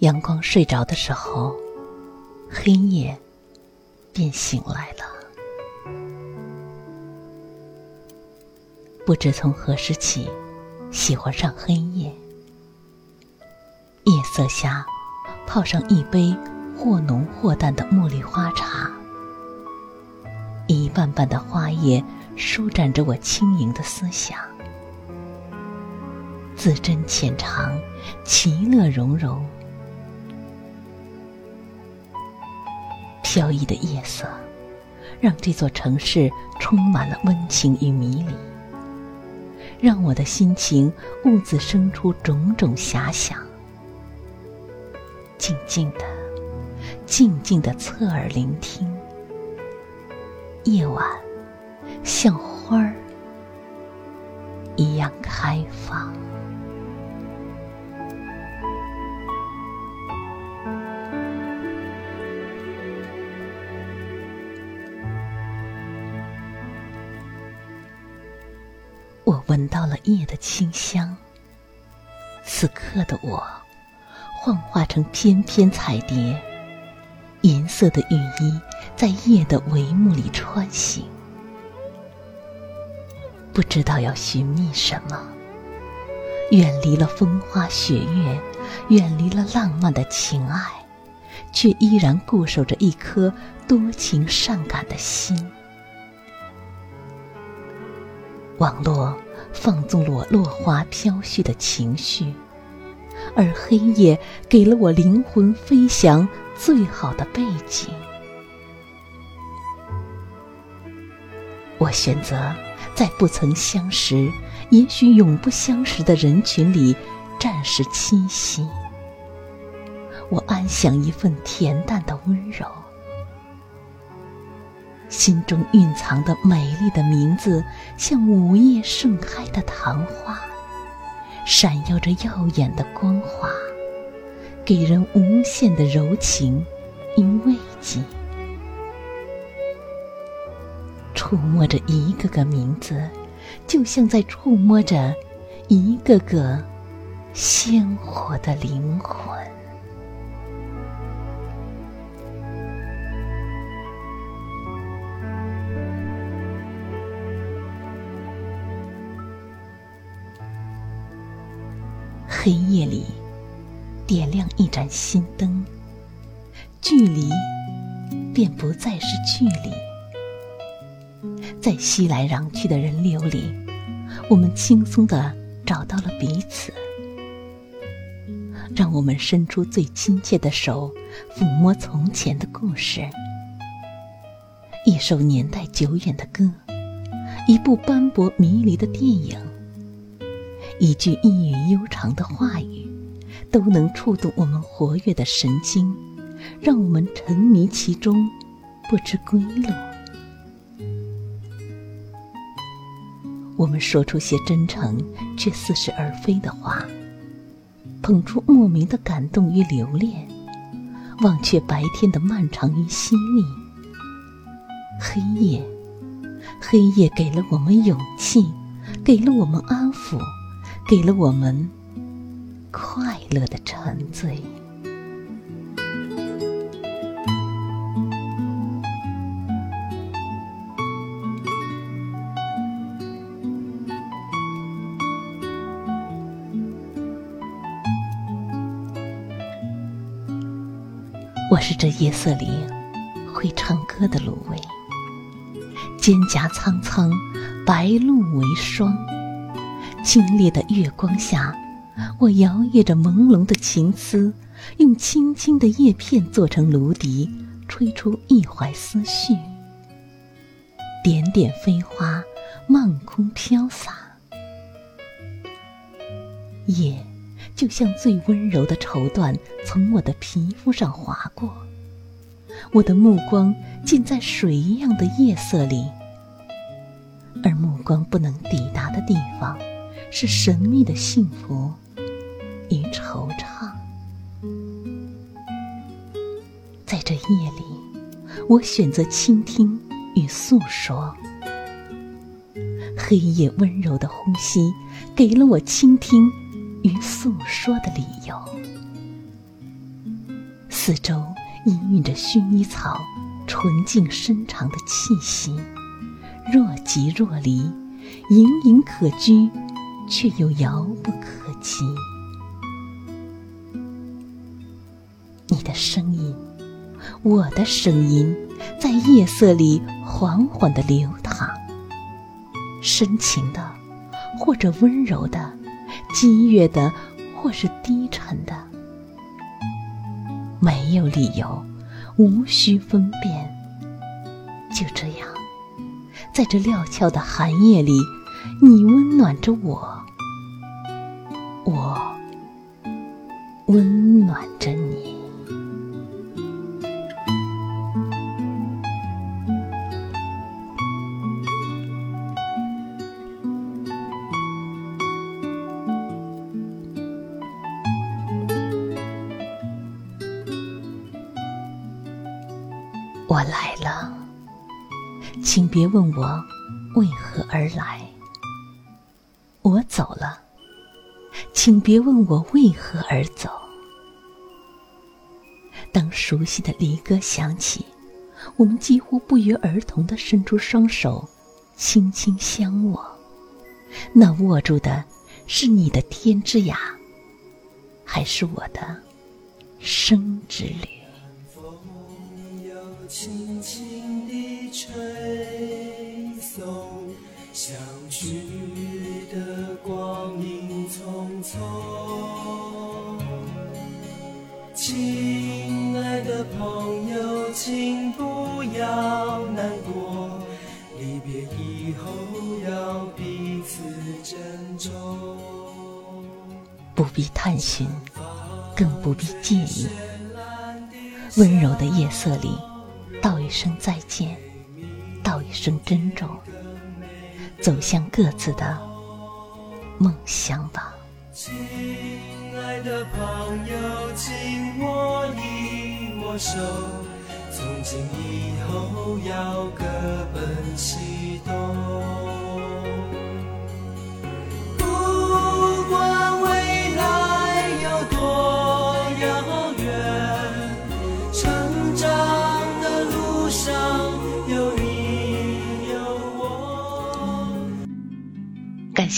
阳光睡着的时候，黑夜便醒来了。不知从何时起，喜欢上黑夜。夜色下，泡上一杯或浓或淡的茉莉花茶，一瓣瓣的花叶舒展着我轻盈的思想，字斟浅尝，其乐融融。飘逸的夜色，让这座城市充满了温情与迷离，让我的心情兀自生出种种遐想。静静的，静静的侧耳聆听，夜晚像花儿一样开放。我闻到了夜的清香。此刻的我，幻化成翩翩彩蝶，银色的羽衣在夜的帷幕里穿行。不知道要寻觅什么，远离了风花雪月，远离了浪漫的情爱，却依然固守着一颗多情善感的心。网络放纵了我落花飘絮的情绪，而黑夜给了我灵魂飞翔最好的背景。我选择在不曾相识，也许永不相识的人群里暂时栖息。我安享一份恬淡的温柔。心中蕴藏的美丽的名字，像午夜盛开的昙花，闪耀着耀眼的光华，给人无限的柔情与慰藉。触摸着一个个名字，就像在触摸着一个个鲜活的灵魂。黑夜里，点亮一盏心灯，距离便不再是距离。在熙来攘去的人流里，我们轻松的找到了彼此。让我们伸出最亲切的手，抚摸从前的故事。一首年代久远的歌，一部斑驳迷离的电影。一句意蕴悠长的话语，都能触动我们活跃的神经，让我们沉迷其中，不知归路。我们说出些真诚却似是而非的话，捧出莫名的感动与留恋，忘却白天的漫长与细腻。黑夜，黑夜给了我们勇气，给了我们安抚。给了我们快乐的沉醉。我是这夜色里会唱歌的芦苇，蒹葭苍苍，白露为霜。清冽的月光下，我摇曳着朦胧的情思，用青青的叶片做成芦笛，吹出一怀思绪。点点飞花，漫空飘洒，夜就像最温柔的绸缎从我的皮肤上划过，我的目光浸在水一样的夜色里，而目光不能抵达的地方，是神秘的幸福与惆怅。在这夜里，我选择倾听与诉说。黑夜温柔的呼吸，给了我倾听与诉说的理由。四周氤氲着薰衣草纯净深长的气息，若即若离，隐隐可居，却又遥不可及。你的声音，我的声音，在夜色里缓缓的流淌。深情的，或者温柔的，激越的，或是低沉的，没有理由，无需分辨。就这样，在这料峭的寒夜里，你温暖着我，我温暖着你。我来了，请别问我为何而来；我走了，请别问我为何而走。当熟悉的离歌响起，我们几乎不约而同的伸出双手，轻轻相握。那握住的是你的天之涯，还是我的生之旅？轻轻地吹送，相聚的光阴匆匆。亲爱的朋友，请不要难过，离别以后要彼此珍重。不必探寻，更不必介意，温柔的夜色里。道一声再见，道一声珍重，走向各自的梦乡吧。亲爱的朋友，请握一握手，从今以后要各奔西东。